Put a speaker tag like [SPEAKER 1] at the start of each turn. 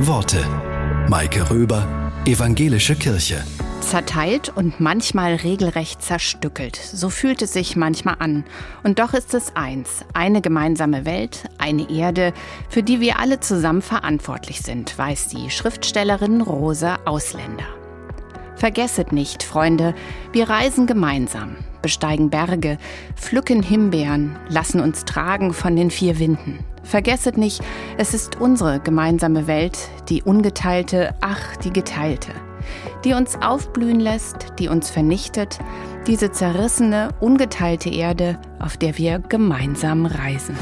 [SPEAKER 1] Worte. Maike Röber, Evangelische Kirche.
[SPEAKER 2] Zerteilt und manchmal regelrecht zerstückelt. So fühlt es sich manchmal an. Und doch ist es eins, eine gemeinsame Welt, eine Erde, für die wir alle zusammen verantwortlich sind, weiß die Schriftstellerin Rosa Ausländer. Vergesset nicht, Freunde, wir reisen gemeinsam, besteigen Berge, pflücken Himbeeren, lassen uns tragen von den vier Winden. Vergesset nicht, es ist unsere gemeinsame Welt, die ungeteilte, ach, die geteilte, die uns aufblühen lässt, die uns vernichtet, diese zerrissene, ungeteilte Erde, auf der wir gemeinsam reisen.